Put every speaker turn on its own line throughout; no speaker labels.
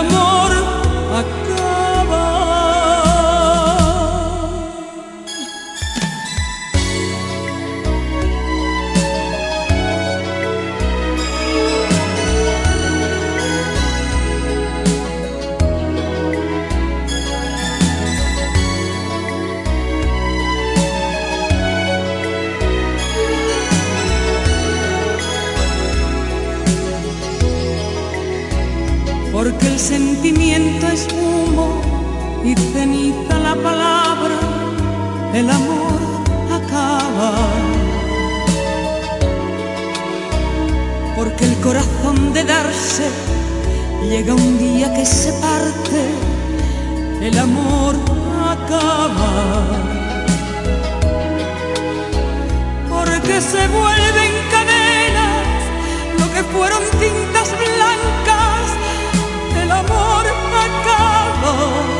amor el amor acaba. Porque el corazón de darse llega un día que se parte, el amor acaba. Porque se vuelven cadenas lo que fueron cintas blancas, el amor acaba.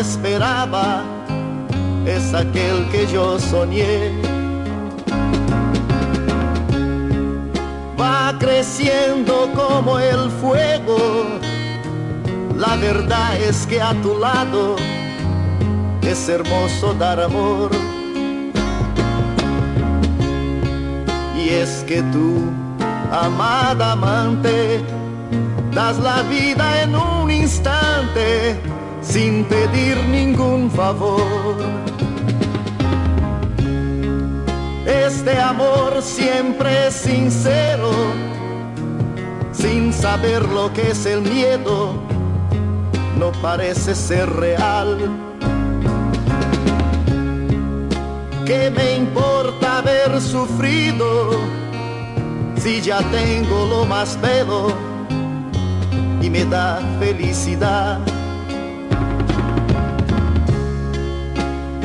esperaba, es aquel que yo soñé. Va creciendo como el fuego, la verdad es que a tu lado es hermoso dar amor. Y es que tú amada amante, das la vida en un instante sin pedir ningún favor. Este amor siempre es sincero, sin saber lo que es el miedo, no parece ser real. ¿Qué me importa haber sufrido? si ya tengo lo más bello y me da felicidad.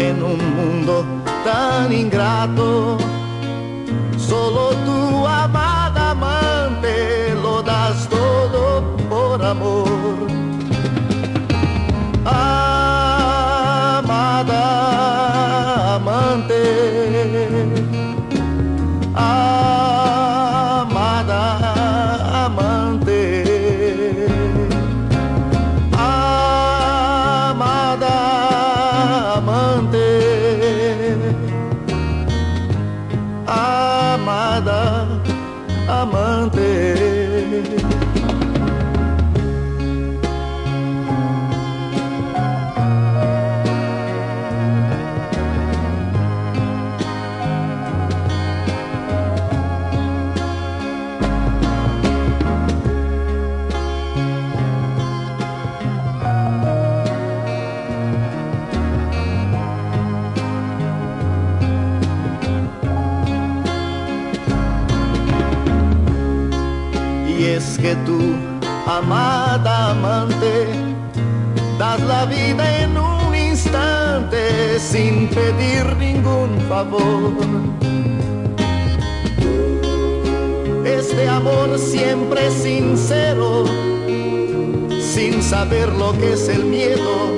En un mundo tan ingrato, solo tu Este amor siempre sincero, sin saber lo que es el miedo,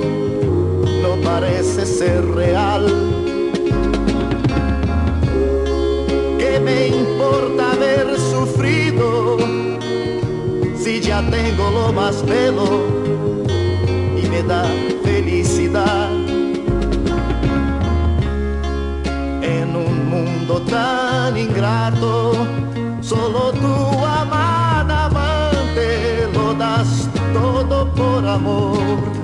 no parece ser real. ¿Qué me importa haber sufrido si ya tengo lo más bello y me da tan ingrato, solo tu amada amante lo das todo por amor.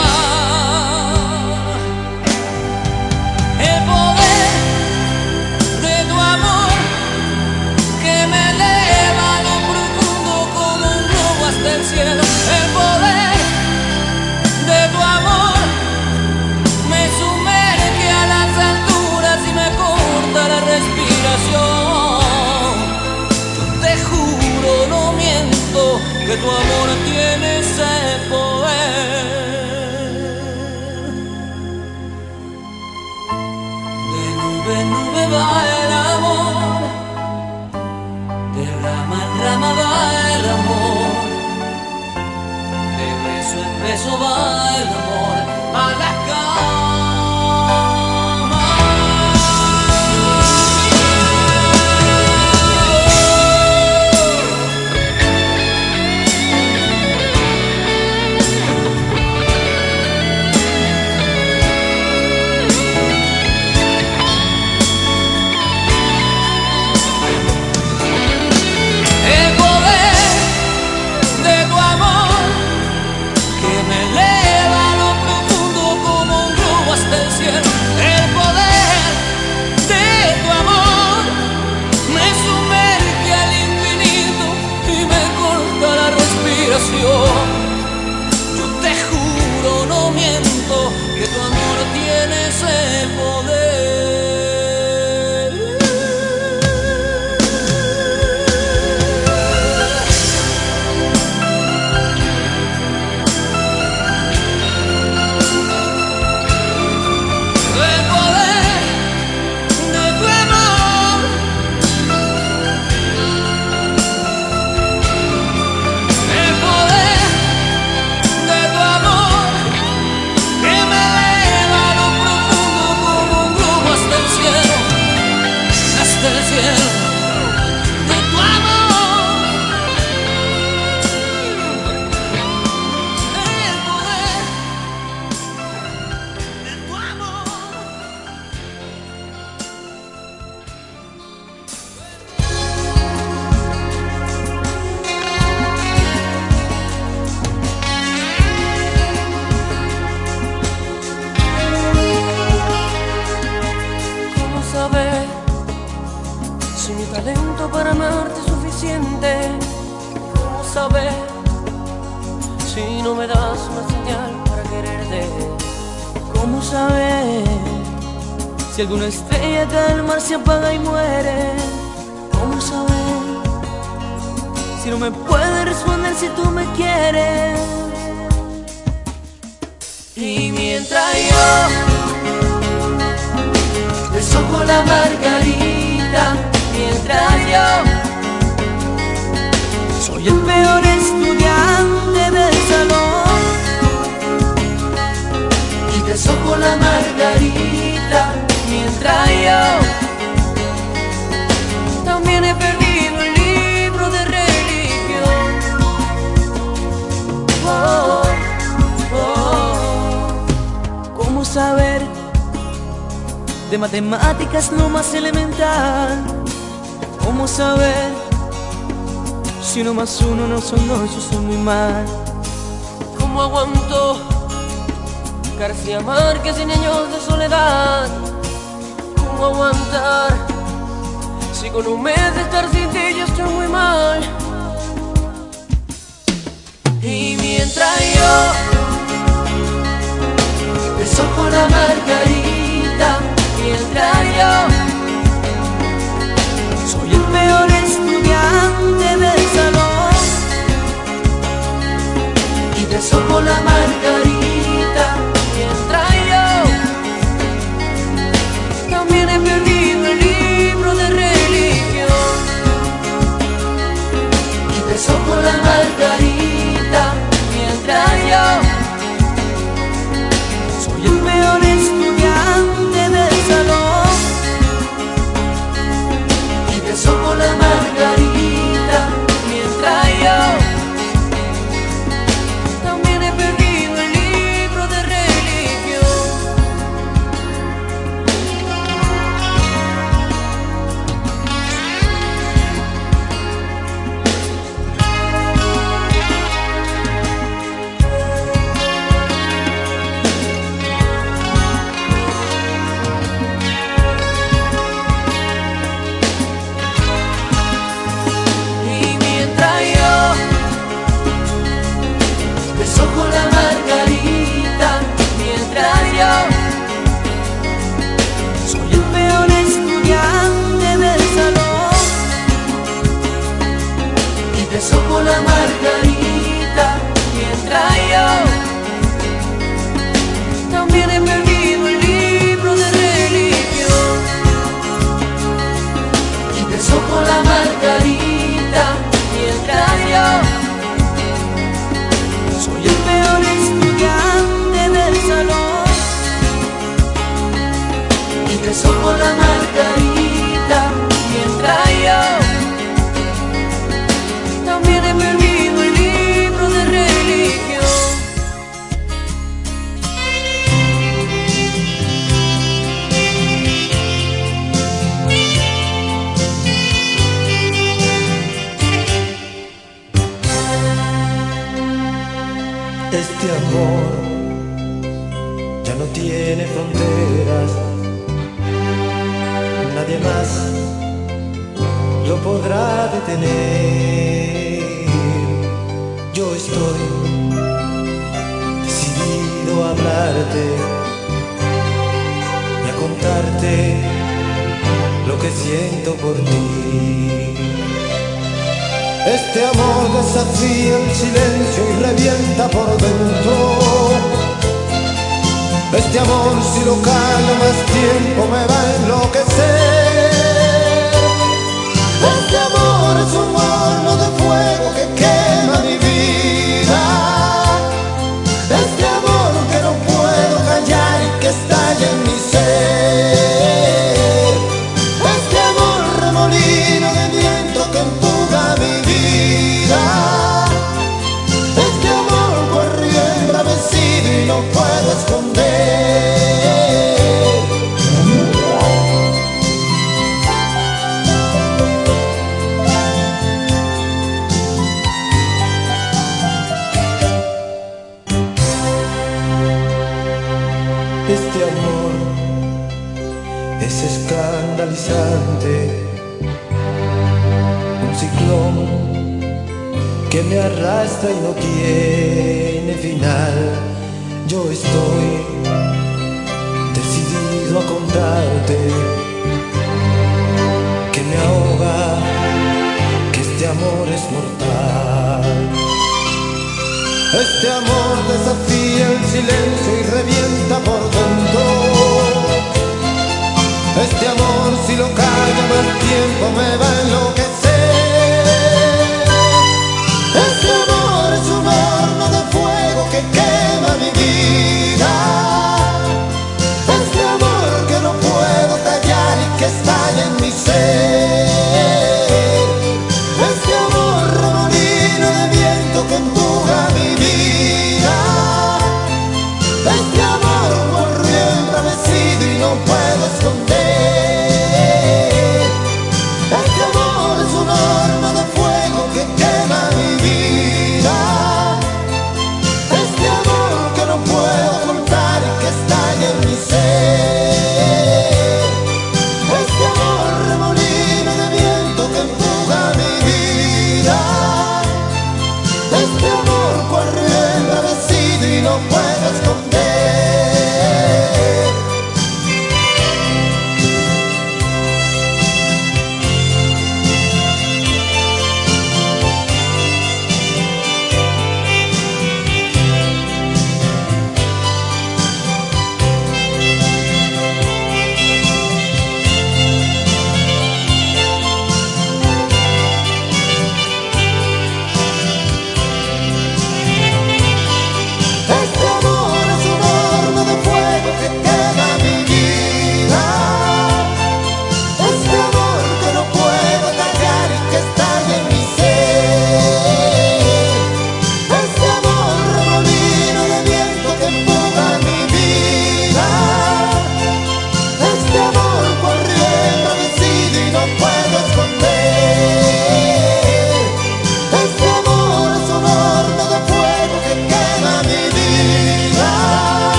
beso va el amor
saber si no me das una señal para quererte? ¿Cómo saber si alguna estrella del mar se apaga y muere? ¿Cómo saber si no me puedes responder si tú me quieres? Y mientras yo desojo la margarita, mientras yo soy el peor estudiante del salón y desojo la margarita, mientras yo también he perdido el libro de religión. Oh, oh, ¿Cómo saber de matemáticas no más elemental? ¿Cómo saber si uno más uno no son dos, yo soy muy mal? ¿Cómo aguanto García Márquez en años de soledad? ¿Cómo aguantar si con un mes de estar sin ti yo estoy muy mal? Y mientras yo desojo la margarita, mientras yo desojo la margarita,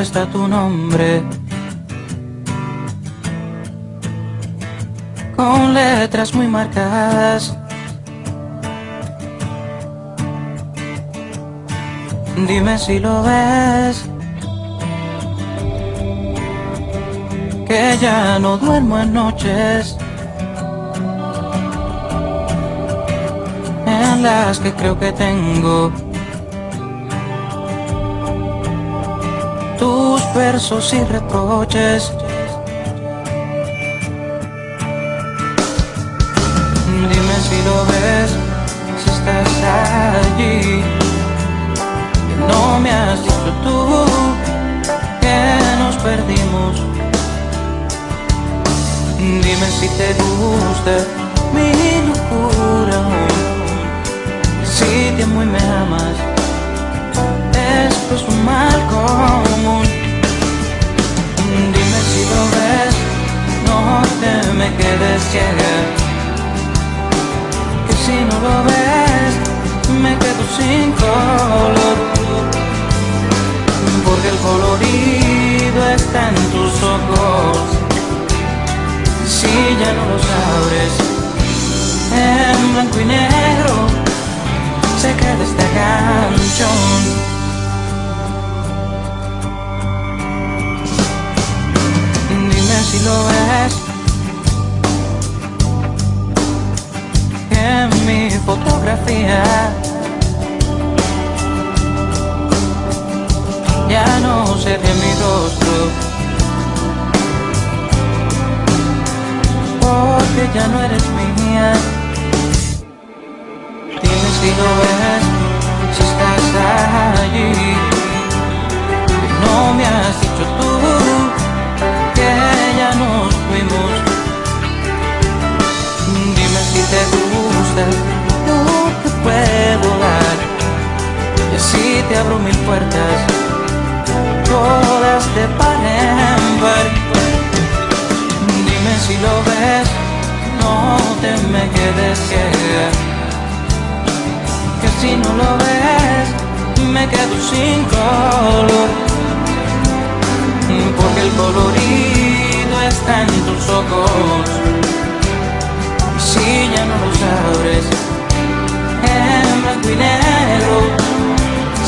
está tu nombre. Con letras muy marcadas. Dime si lo ves. que ya no duermo en noches en las que creo que tengo tus versos y reproches. Dime si lo ves, si estás allí. no me has dicho tú que nos perdimos. Dime si te gusta mi locura Si te amo y me amas Es un mal común. Dime si lo ves No te me quedes ciega. Que si no lo ves Me quedo sin color. Porque el colorido está en tus ojos. Si ya no los abres en blanco y negro se queda esta canción lo ves en mi fotografía ya no se ve mi rostro porque ya no eres mía. Dime si lo ves, si estás allí. No me has dicho tú te gusta lo que puedo dar. Y así te abro mil puertas, todas de par en par si lo ves, no te me quedes ciega. Que si no lo ves, me quedo sin color. Porque el colorido está en tus ojos. Si ya no los abres, en blanco y negro,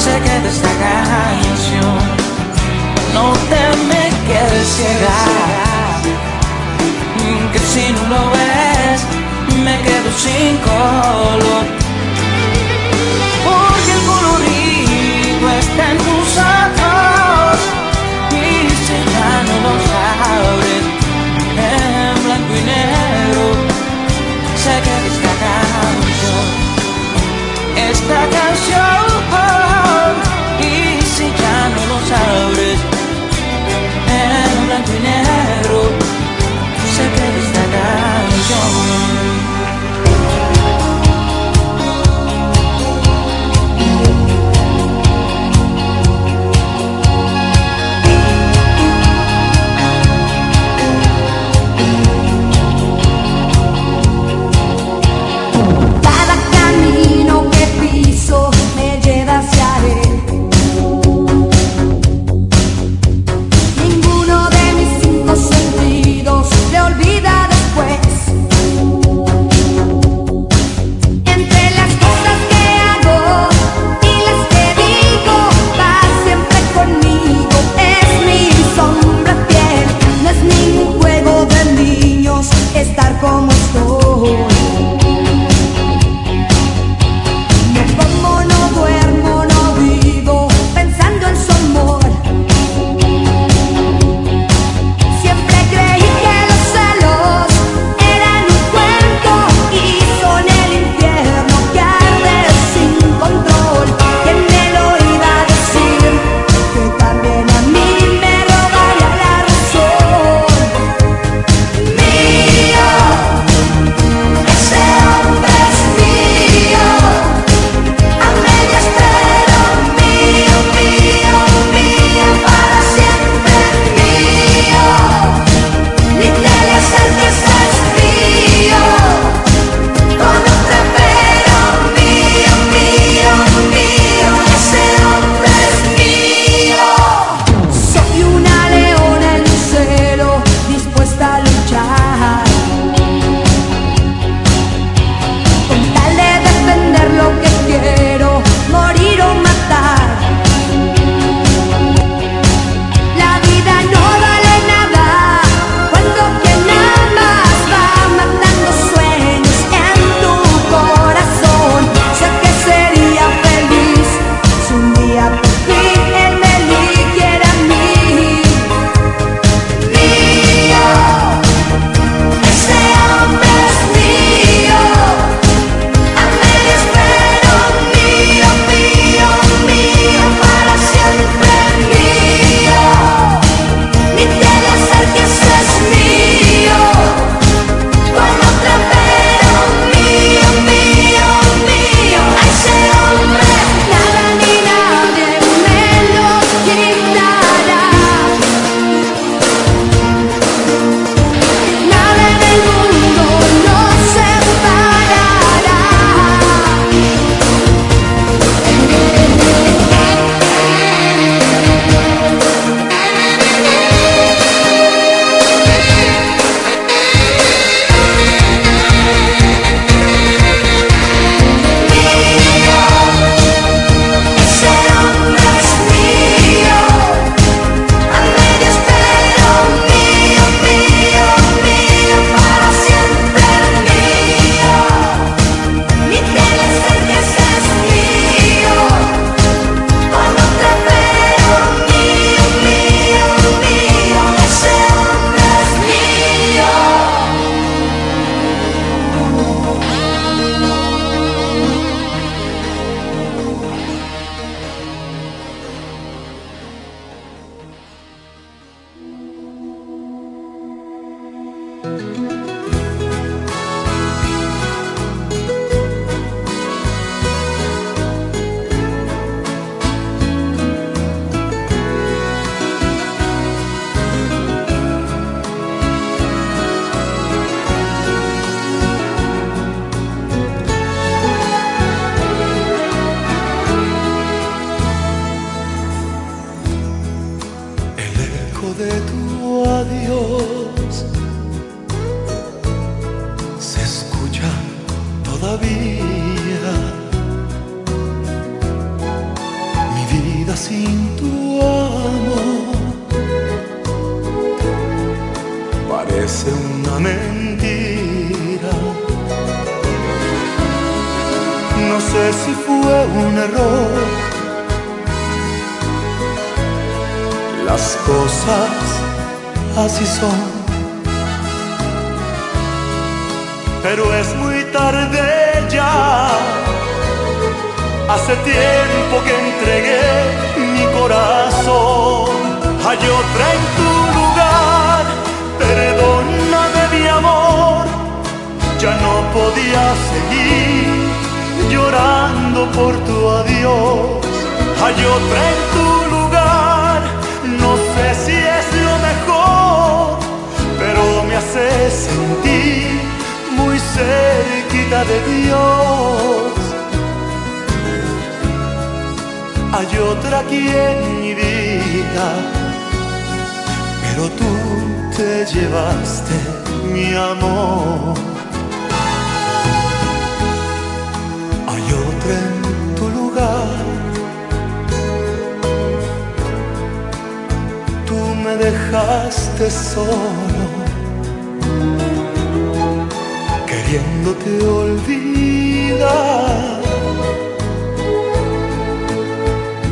se queda esta canción. No te me quedes ciega que si no lo ves me quedo sin color. Porque el colorido está en tus ojos y si ya no lo sabes en blanco y negro esta canción y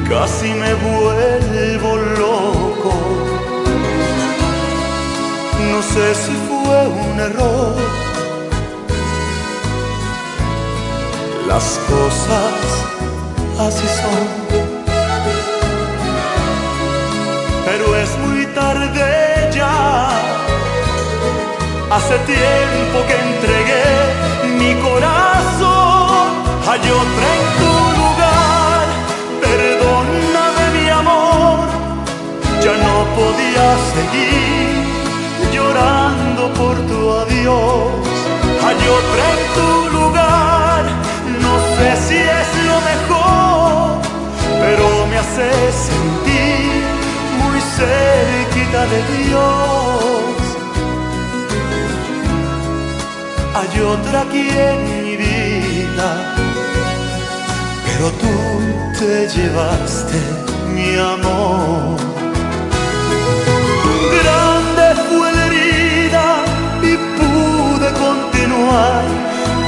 casi me vuelvo loco. No sé si fue un error. Las cosas así son. Pero es muy tarde ya. Hace tiempo que entregué mi corazón. Hay otra en ya no podía seguir llorando por tu adiós. Hay otra en tu lugar, no sé si es lo mejor, pero me hace sentir muy cerquita de Dios. Hay otra aquí en mi vida, pero tú te llevaste mi amor.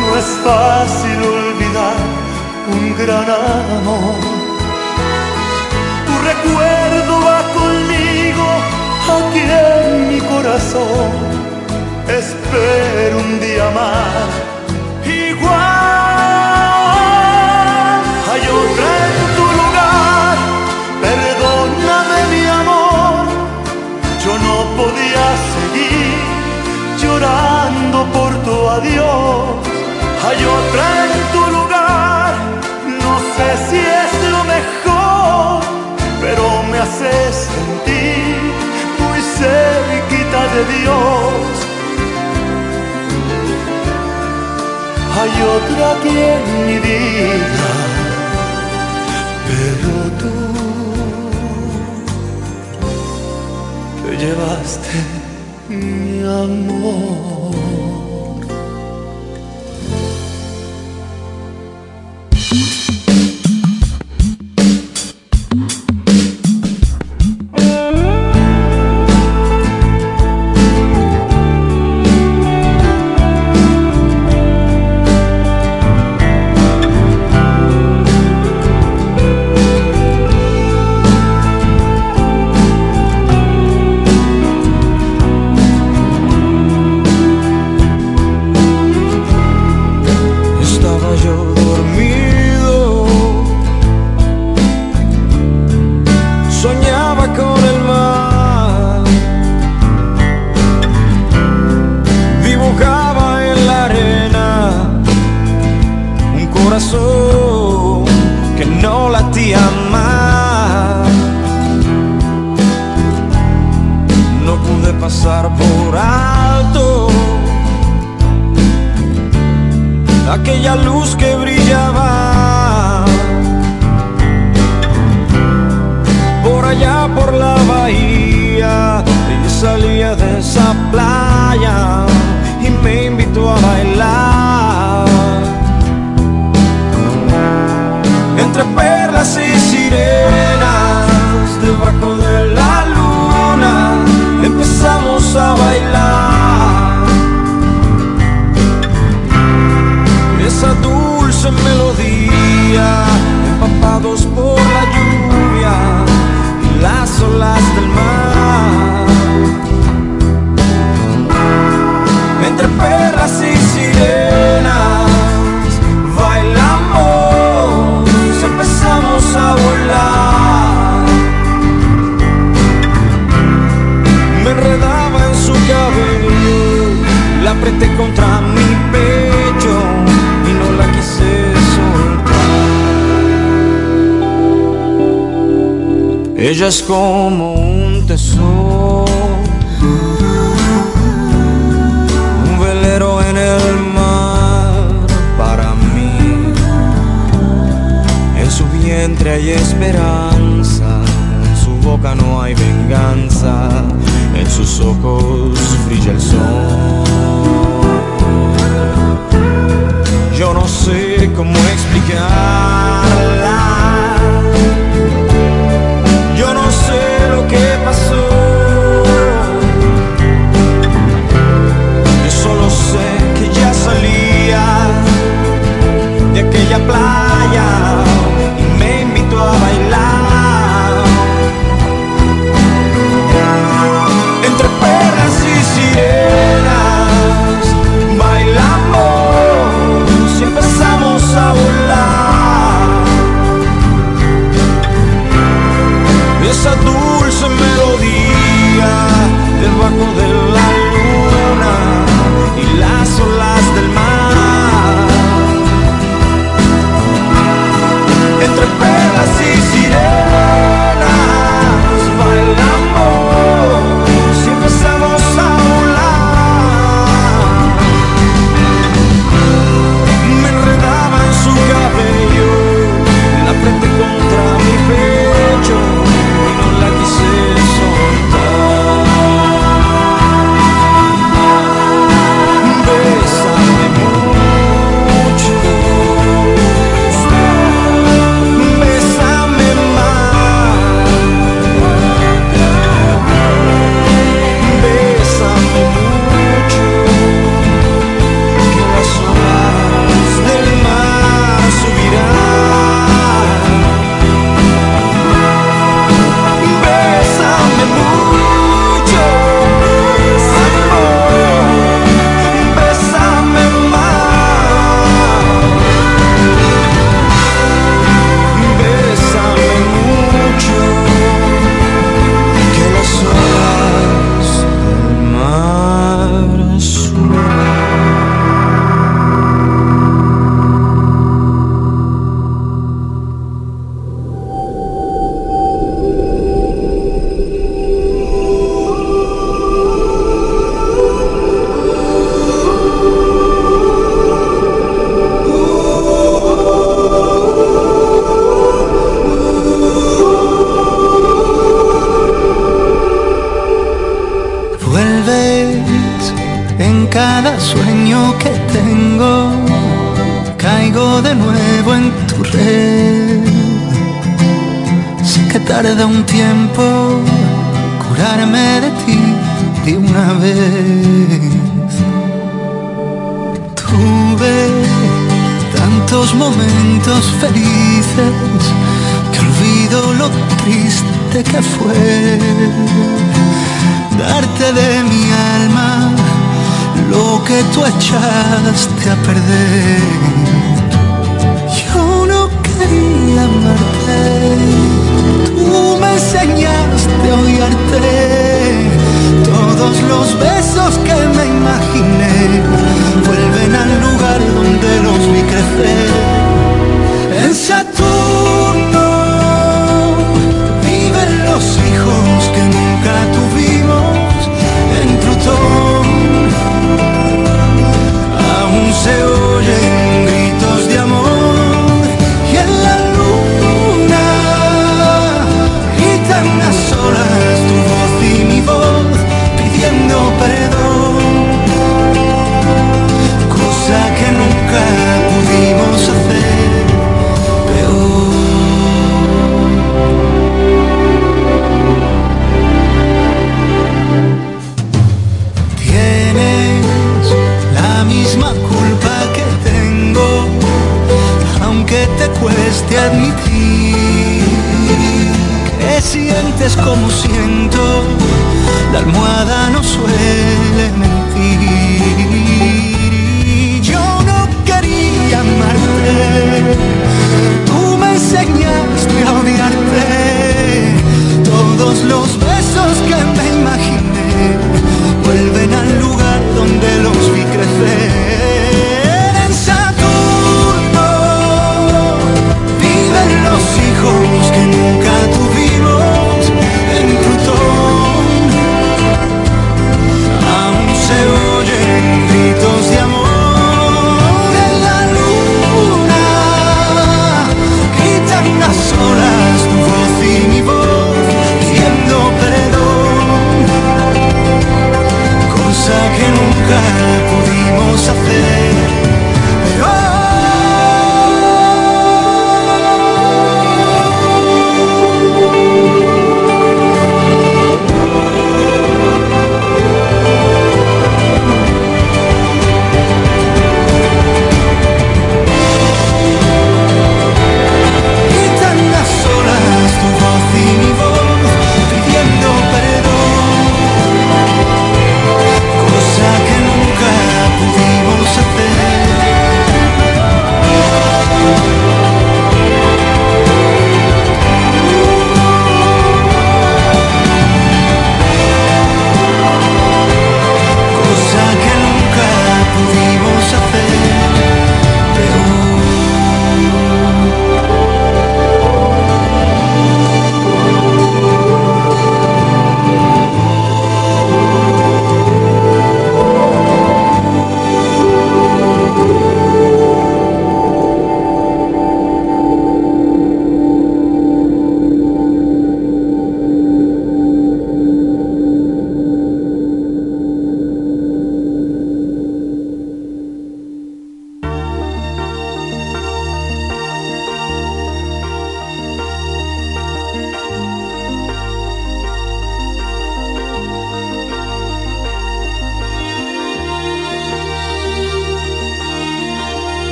no es fácil olvidar un gran amor. Tu recuerdo va conmigo
aquí en mi corazón, espero un día más adiós. Hay otra en tu lugar, no sé si es lo mejor, pero me hace sentir muy cerquita de Dios. Hay otra aquí en mi vida, pero tú te llevaste mi amor.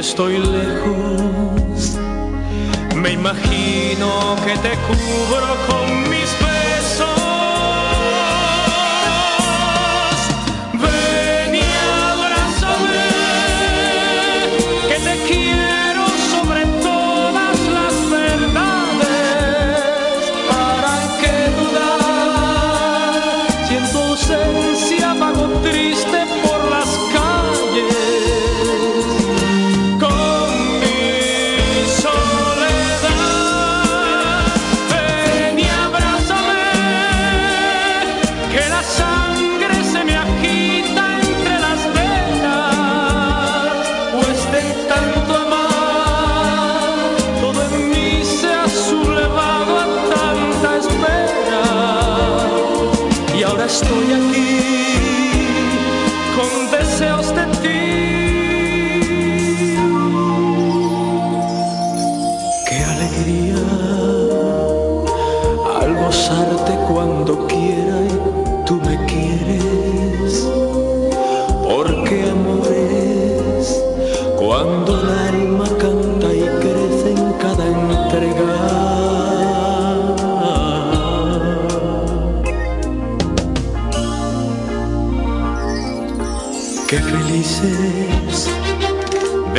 Estoy lejos, me imagino que te cubro con mis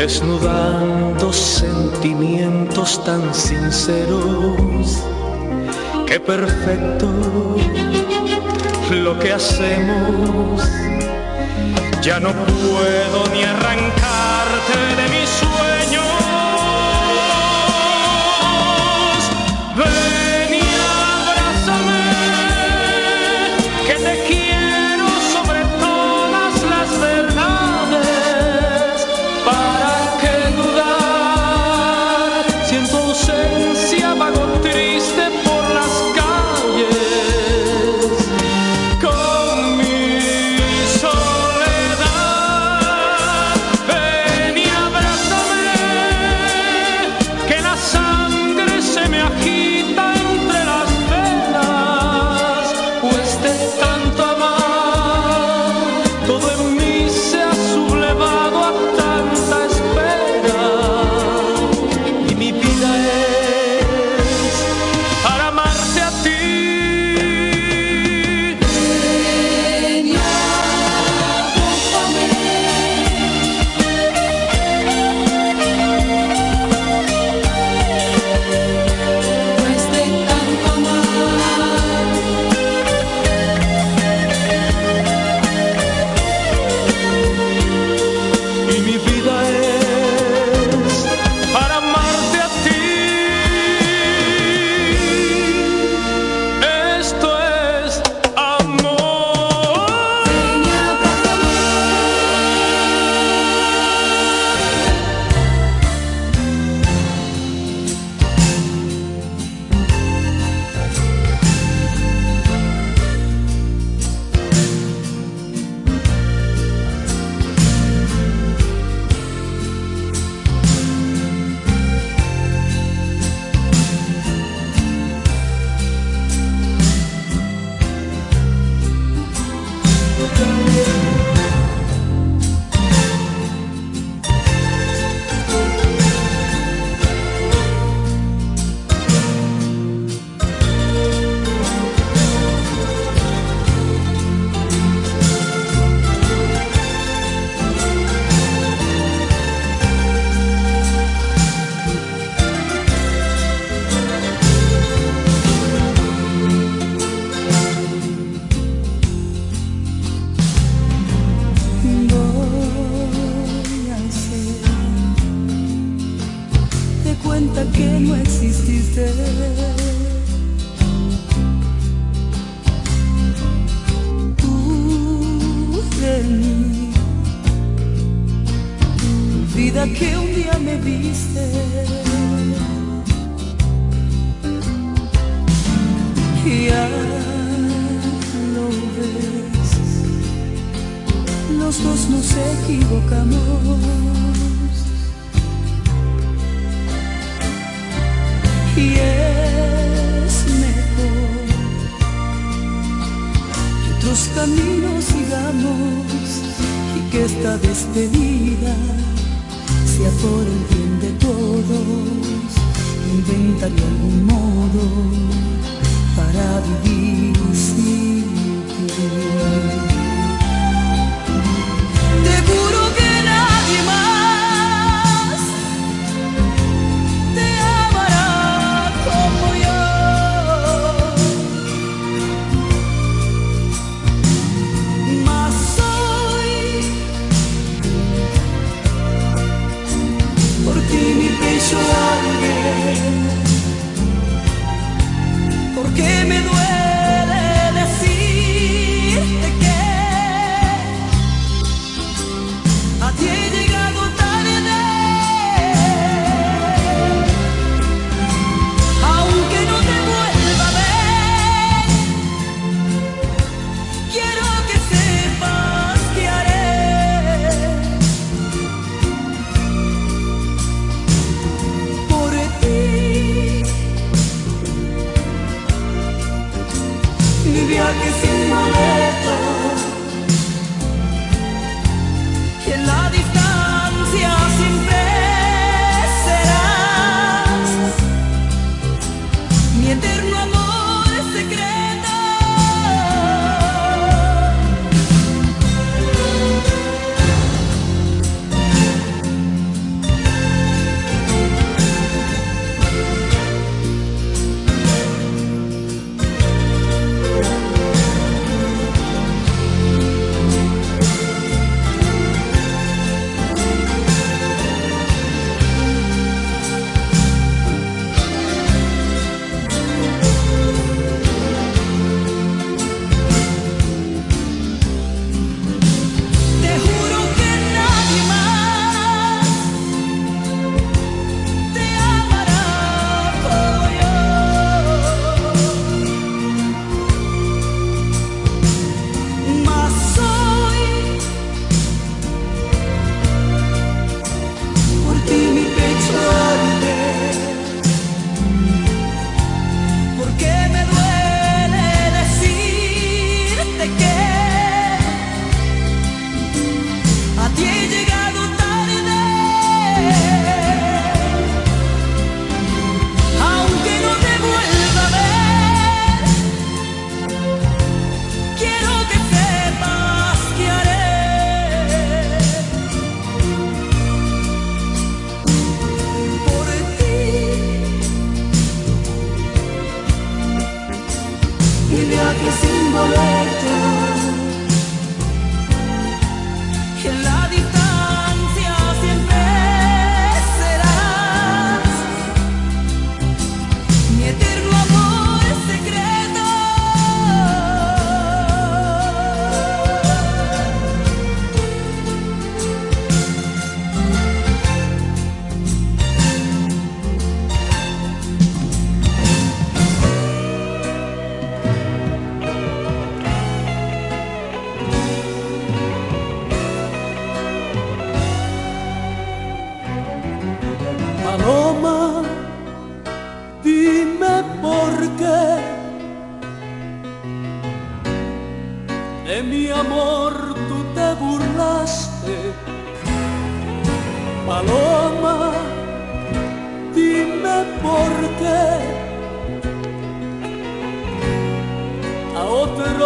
desnudando sentimientos tan sinceros. Qué perfecto lo que hacemos. Ya no puedo ni arrancarte de mis sueños.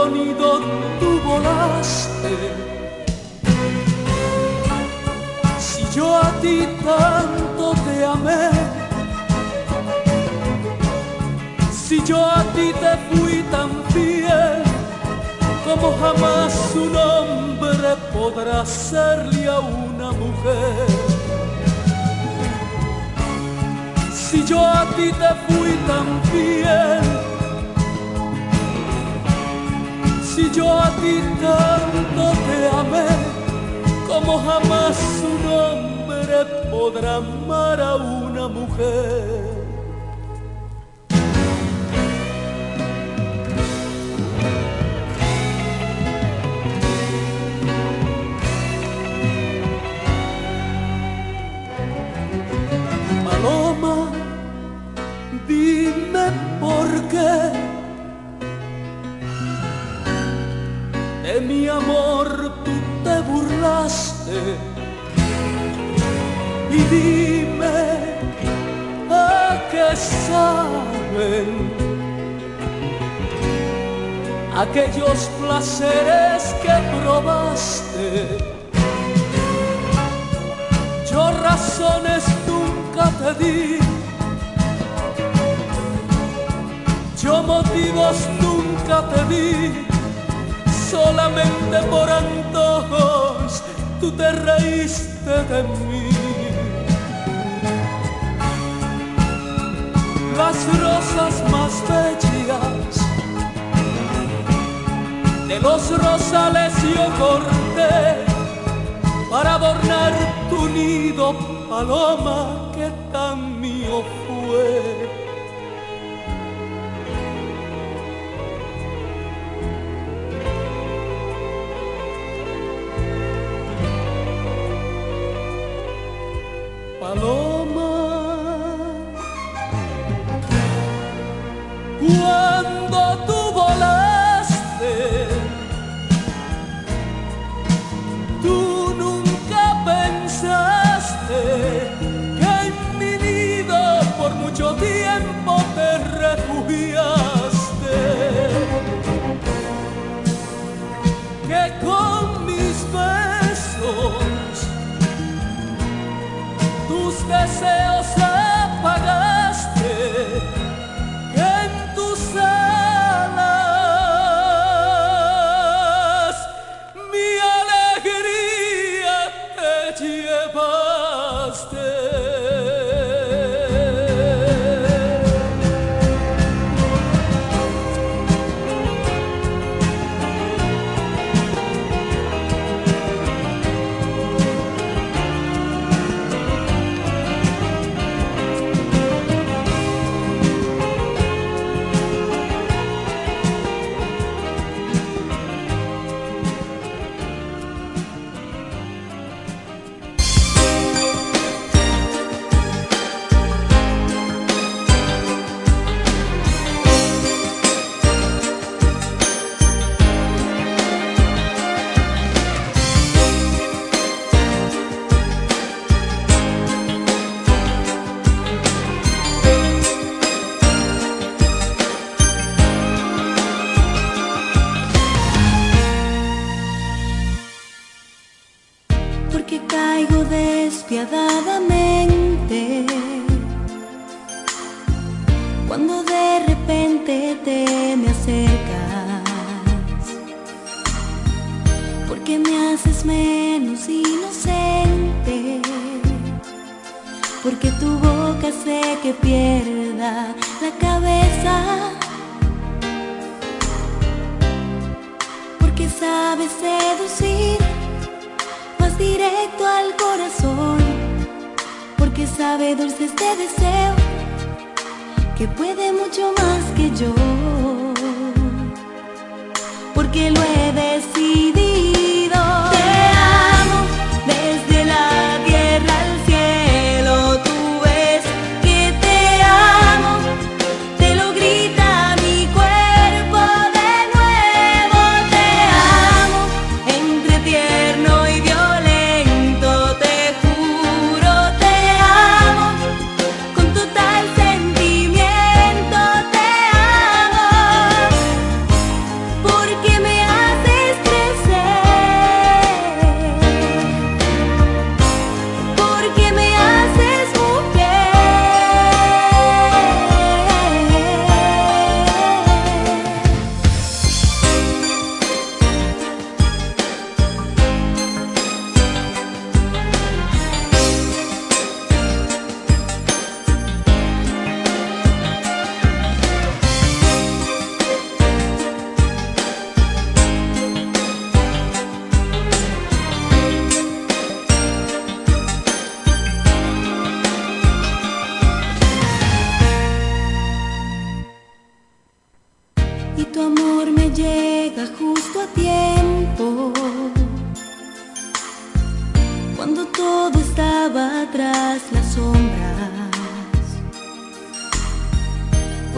Nido tú volaste. Si yo a ti tanto te amé, si yo a ti te fui tan fiel, como jamás un hombre podrá serle a una mujer. Si yo a ti te fui tan fiel, si yo a ti tanto te amé, como jamás un hombre podrá amar a una mujer. Amor tú te burlaste. Y dime a qué saben aquellos placeres que probaste. Yo razones nunca te di, yo motivos nunca te di solamente por antojos tú te reíste de mí. Las rosas más bellas de los rosales yo corté para adornar tu nido, paloma que tan mío fue. Tus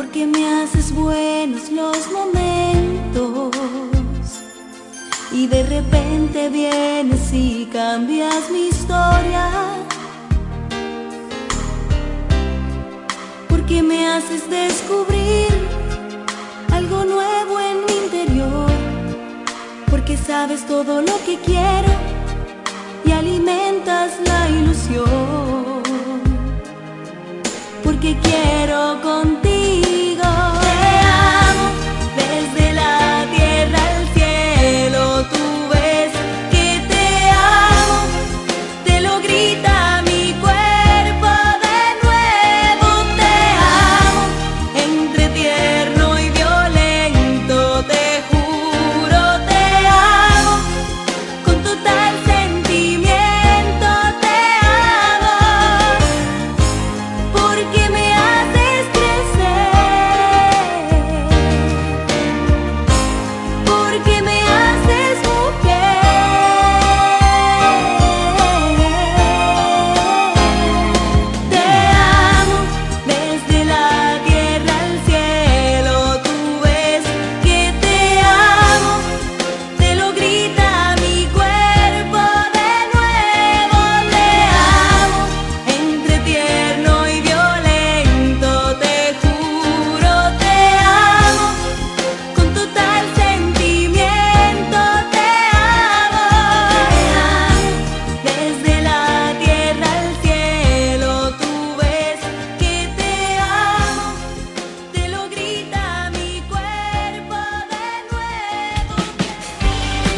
Porque me haces buenos los momentos. Y de repente vienes y cambias mi historia. Porque me haces descubrir algo nuevo en mi interior. Porque sabes todo lo que quiero y alimentas la ilusión. Porque quiero contigo.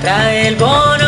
Trae el bono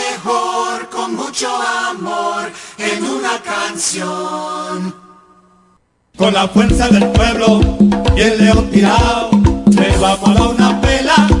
mucho amor, en una canción.
Con la fuerza del pueblo y el león tirado, le vamos a dar una pela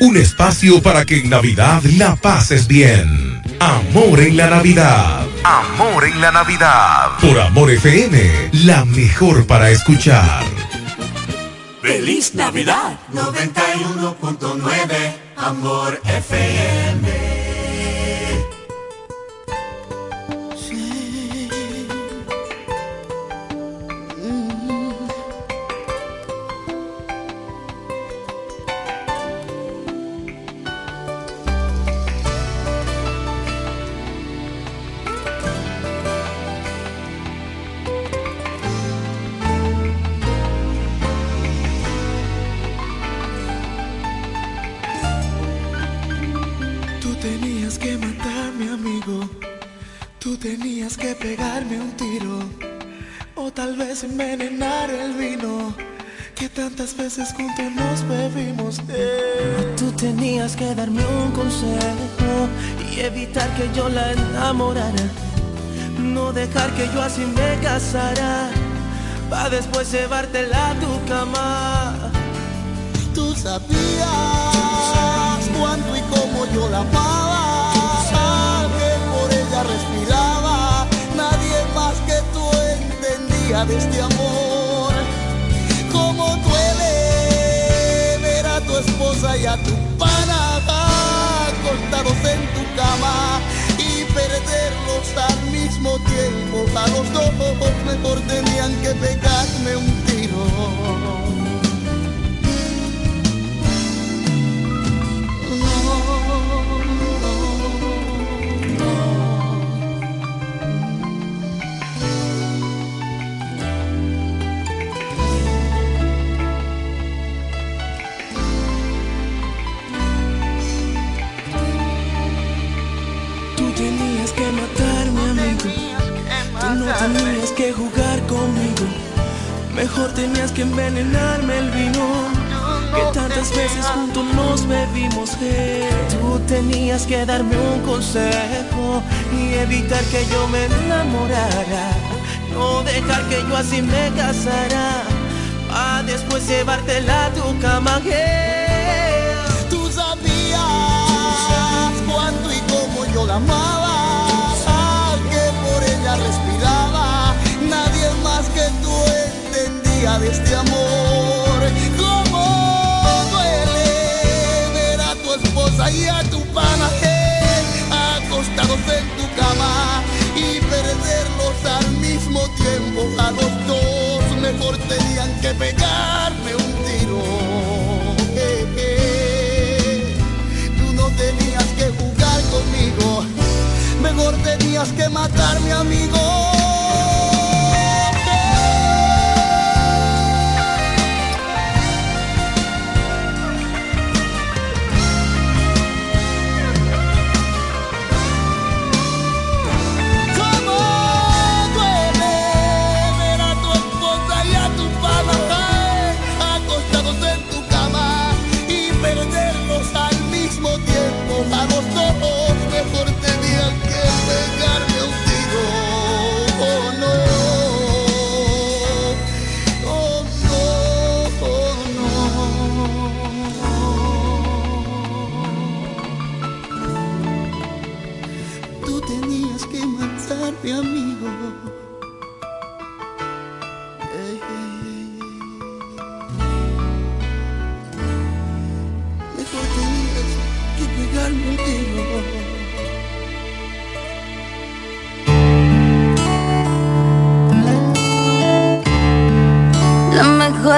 Un espacio para que en Navidad la pases bien. Amor en la Navidad. Amor en la Navidad. Por Amor FM, la mejor para escuchar.
Feliz Navidad 91.9 Amor FM.
Tenías que pegarme un tiro o tal vez envenenar el vino que tantas veces juntos nos bebimos. Eh.
Tú tenías que darme un consejo y evitar que yo la enamorara. No dejar que yo así me casara, pa' después llevártela a tu cama.
Tú sabías cuánto y cómo yo la amaba, que por ella de este amor. Como duele ver a tu esposa y a tu pana acostados en tu cama y perderlos al mismo tiempo. A los dos mejor tenían que pegarme
tenías que jugar conmigo, mejor tenías que envenenarme el vino. Que tantas veces juntos nos bebimos, eh. Tú tenías que darme un consejo y evitar que yo me enamorara. No dejar que yo así me casara, a después llevártela a tu cama.
Tú sabías cuánto y cómo yo la amaba respiraba, nadie más que tú entendía de este amor. Cómo duele ver a tu esposa y a tu pana acostados en tu cama y perderlos al mismo tiempo. A los dos mejor tenían que pegarme un tiro. Mejor tenías que matarme, amigo.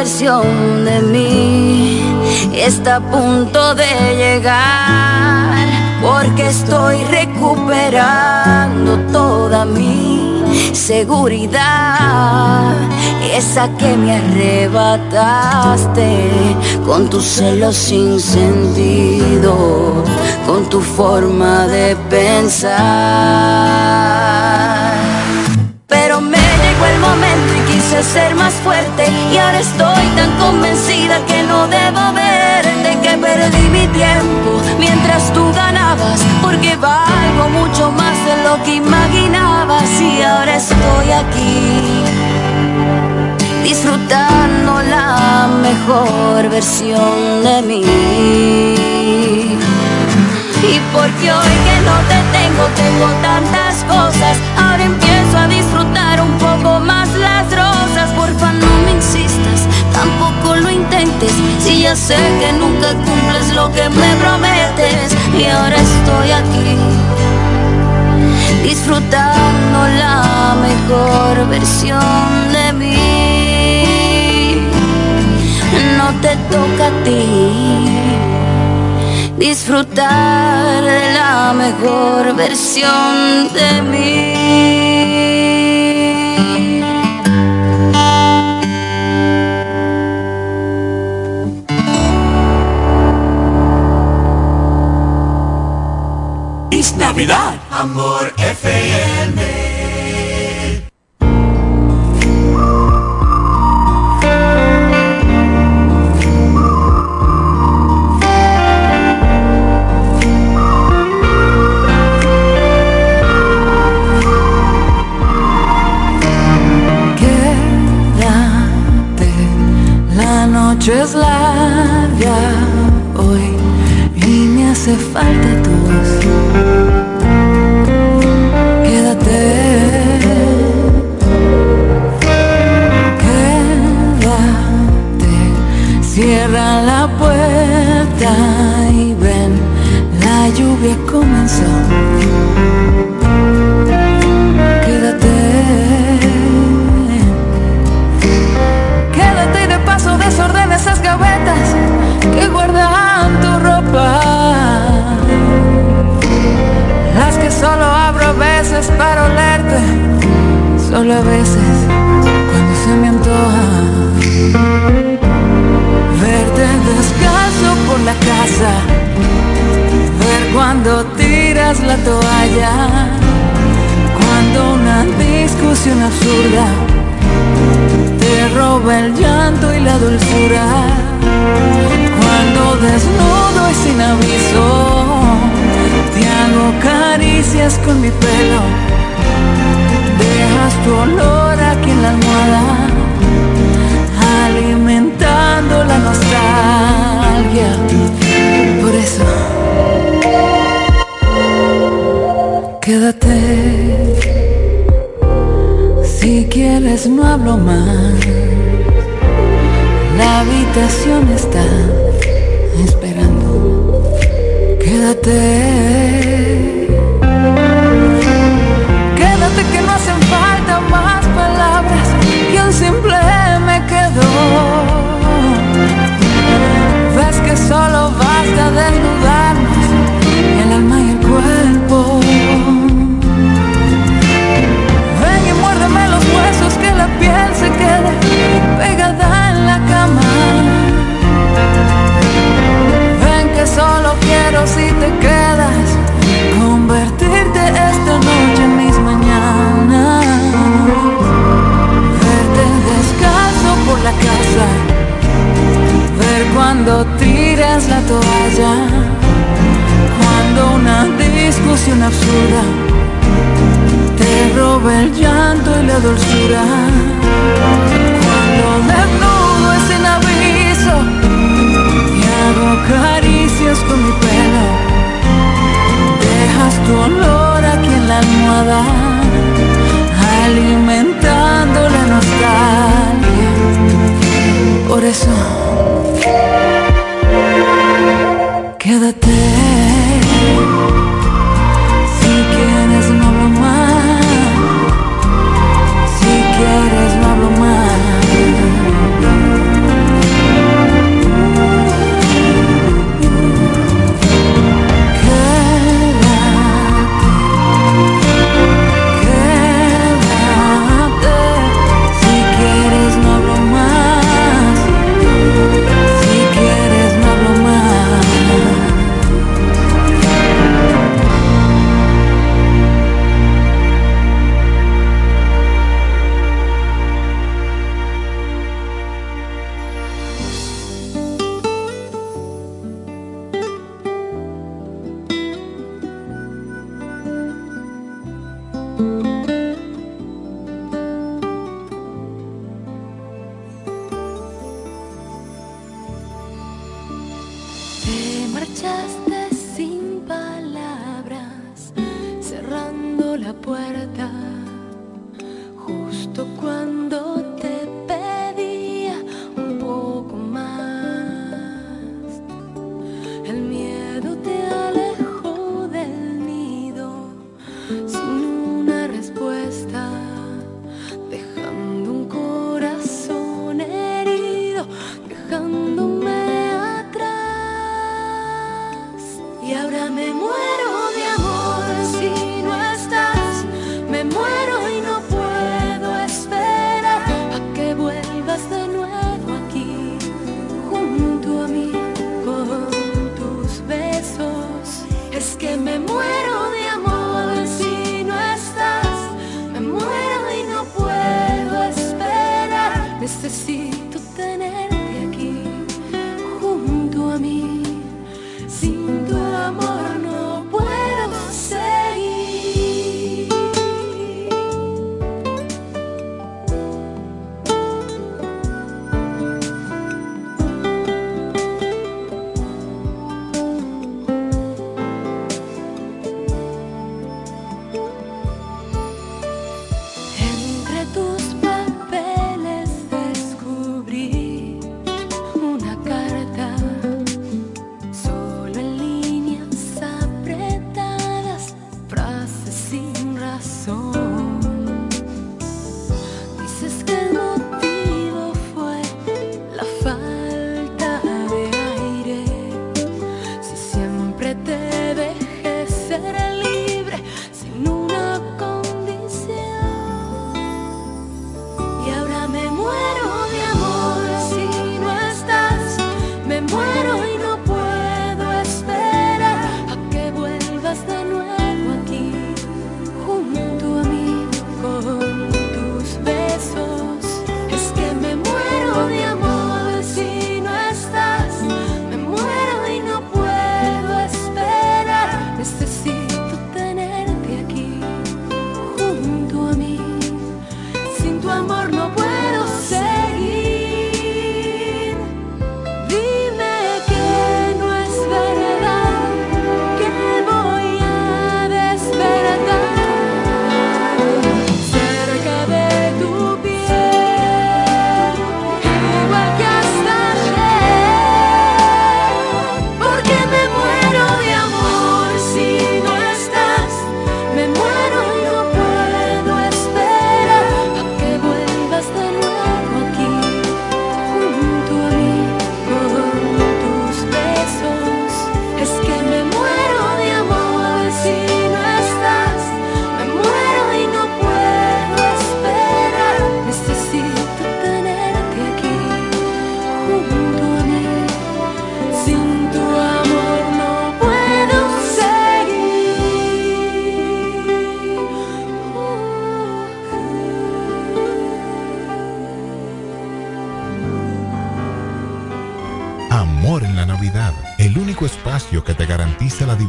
versión de mí está a punto de llegar porque estoy recuperando toda mi seguridad, esa que me arrebataste con tus celos sin sentido, con tu forma de pensar. Pero me llegó el momento ser más fuerte y ahora estoy tan convencida que no debo verte, que perdí mi tiempo mientras tú ganabas, porque valgo mucho más de lo que imaginabas y ahora estoy aquí disfrutando la mejor versión de mí. Y porque hoy que no te tengo, tengo tantas cosas. Ahora empiezo a disfrutar un poco más tampoco lo intentes. Si ya sé que nunca cumples lo que me prometes. Y ahora estoy aquí, disfrutando la mejor versión de mí. No te toca a ti disfrutar de la mejor versión de mí.
Navidad, Amor FM.
Quédate, la noche es larga hoy y me hace falta tu voz. Quédate. Quédate y de paso desordena esas gavetas que guardan tu ropa. Las que solo abro a veces para olerte, solo a veces cuando se me antoja. Verte descalzo por la casa, ver cuando tiras la toalla, cuando una discusión absurda te roba el llanto y la dulzura. Cuando desnudo y sin aviso, te hago caricias con mi pelo. Dejas tu olor aquí en la almohada, alimentando la nostalgia. Por eso, quédate. Si quieres no hablo más. La habitación está esperando. Quédate. Quédate que no hacen falta más palabras y un simple me quedo. si te quedas, convertirte esta noche en mis mañanas. Verte descalzo por la casa, ver cuando tiras la toalla, cuando una discusión absurda te roba el llanto y la dulzura. Cuando desnudo es sin aviso y hago cariño caricias con mi pelo, dejas tu olor aquí en la almohada, alimentando la nostalgia. Por eso, quédate. Si quieres
la puerta.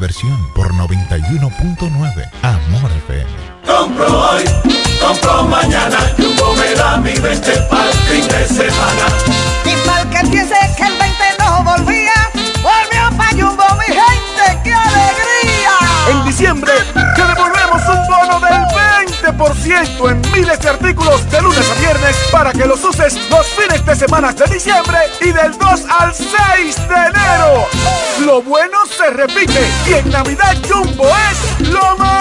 Diversión por 91.9 Amor FM.
Compro hoy, compro mañana, Jumbo me da mi 20 para el fin de semana.
Y mal que piense que el 20 no volvía, volvió pa' Jumbo mi gente, ¡qué alegría!
En diciembre te devolvemos un bono del 20% en miles de artículos de lunes a viernes para que los uses los fines de semana de diciembre y del 2 al 6 de enero. Lo bueno se repite y en Navidad Jumbo es lo máximo.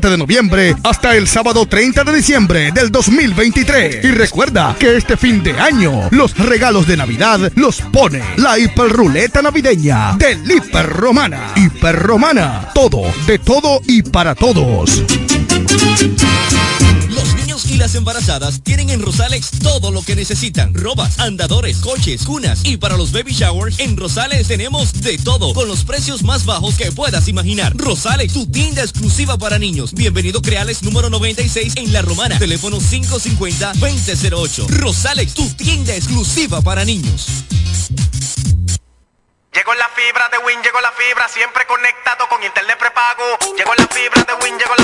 de noviembre hasta el sábado 30 de diciembre del 2023. Y recuerda que este fin de año los regalos de Navidad los pone la hiperruleta navideña del Hiper Romana. Hiper Romana, todo, de todo y para todos.
Y las embarazadas tienen en Rosales todo lo que necesitan. Robas, andadores, coches, cunas y para los baby showers en Rosales tenemos de todo con los precios más bajos que puedas imaginar. Rosales, tu tienda exclusiva para niños. Bienvenido Creales número 96 en La Romana. Teléfono 550-2008. Rosales, tu tienda exclusiva para niños.
Llegó la fibra de Win, llegó la fibra, siempre conectado con internet prepago. Llegó la fibra de Win, llegó la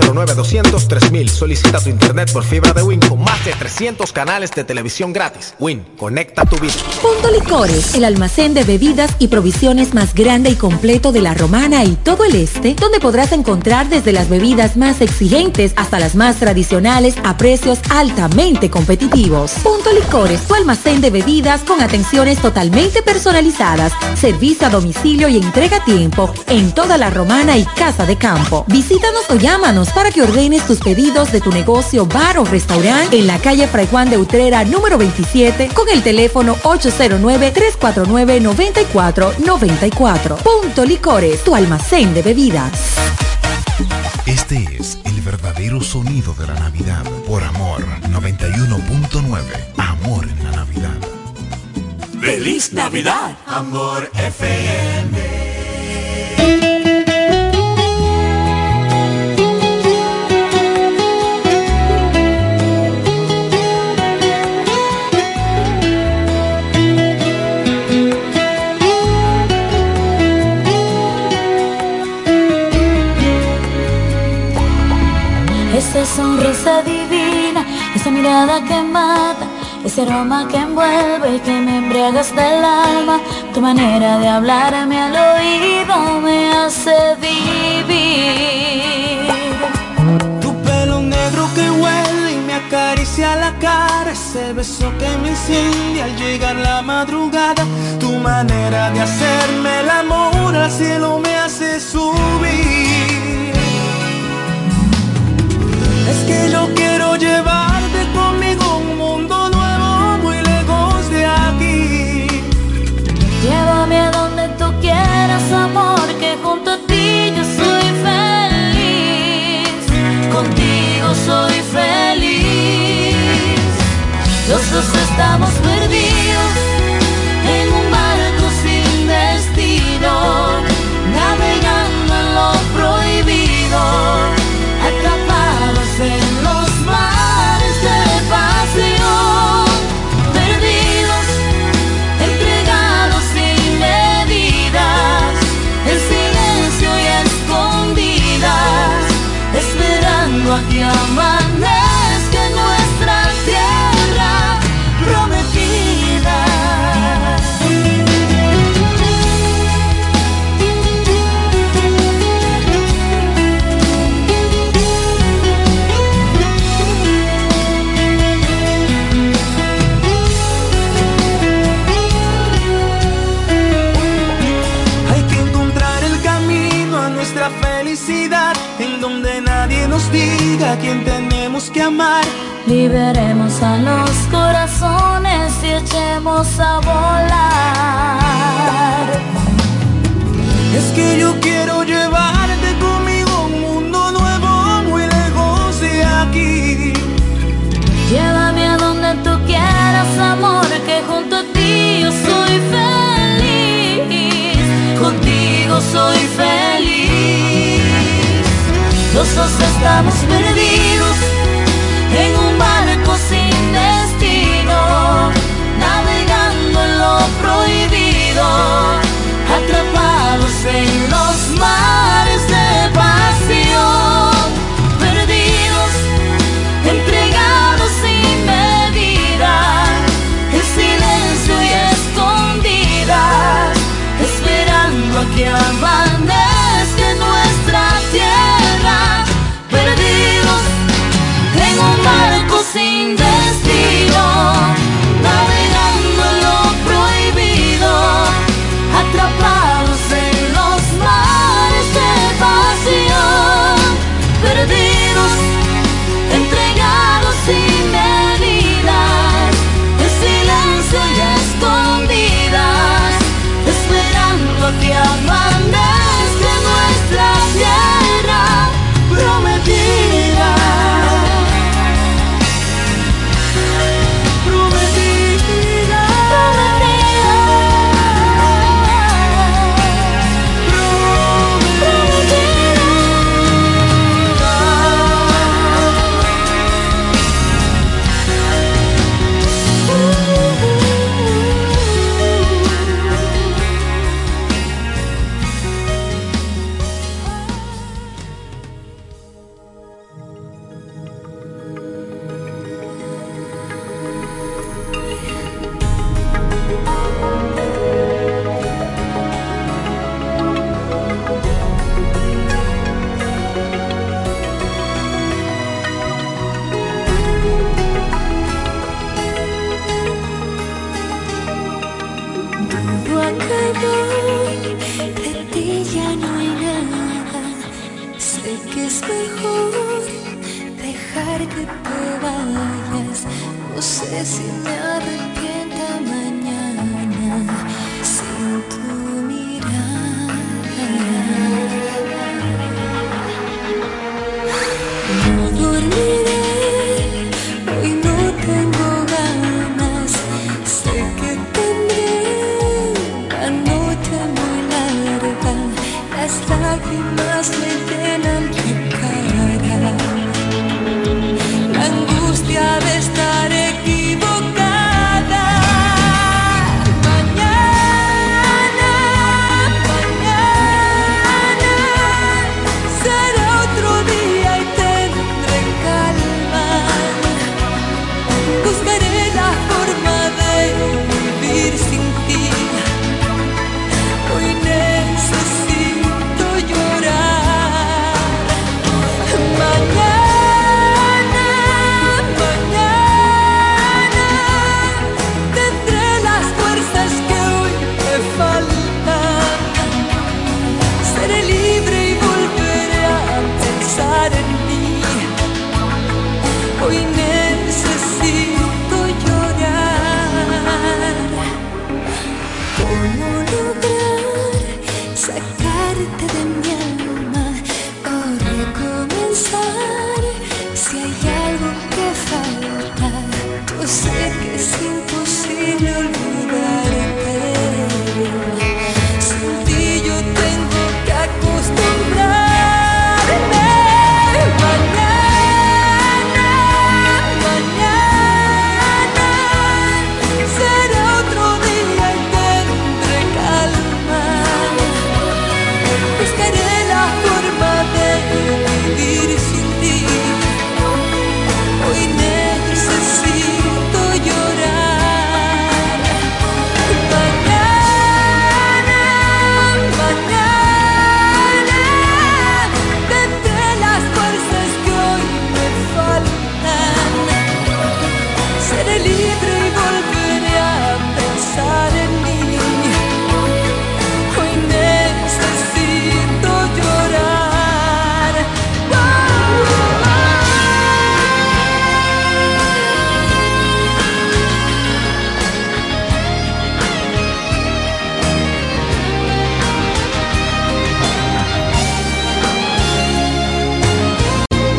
Llama al 809-200-3000. Solicita tu internet por fibra de Win con más de 300 canales de televisión gratis. Win, conecta tu vida.
Punto Licores, el almacén de bebidas y provisiones más grande y completo de la Romana y todo el este, donde podrás encontrar desde las bebidas más exigentes hasta las más tradicionales a precios altamente competitivos. Punto Licores, tu almacén de bebidas con atenciones totalmente personalizadas, servicio a domicilio y entrega a tiempo en toda la Romana y Casa de Campo. Visítanos o llámanos para que ordenes tus pedidos de tu negocio, bar o restaurante en la calle Fray Juan de Utrera número 27 con el teléfono 809-349-9494. Punto Licores, tu almacén de bebidas.
Este es el verdadero sonido de la Navidad. Por Amor 91.9. Amor en la Navidad.
Feliz Navidad, Amor FM.
Esa sonrisa divina, esa mirada que mata, ese aroma que envuelve y que me embriagas del alma, tu manera de hablarme al oído me hace vivir.
Tu pelo negro que huele y me acaricia la cara, ese beso que me incendia al llegar la madrugada, tu manera de hacerme el amor al cielo me hace subir. que yo quiero llevarte conmigo
un mundo nuevo muy lejos de aquí.
Llévame a donde tú quieras, amor, que junto a ti yo soy feliz. Contigo soy feliz. Los dos estamos perdidos en un barco sin destino. liberemos a los corazones y echemos a volar. Es que yo quiero llevarte conmigo a un mundo nuevo, muy lejos de aquí. Llévame a donde tú quieras, amor, que junto a ti yo soy feliz. Contigo soy feliz. Los dos estamos perdidos en un nothing lost.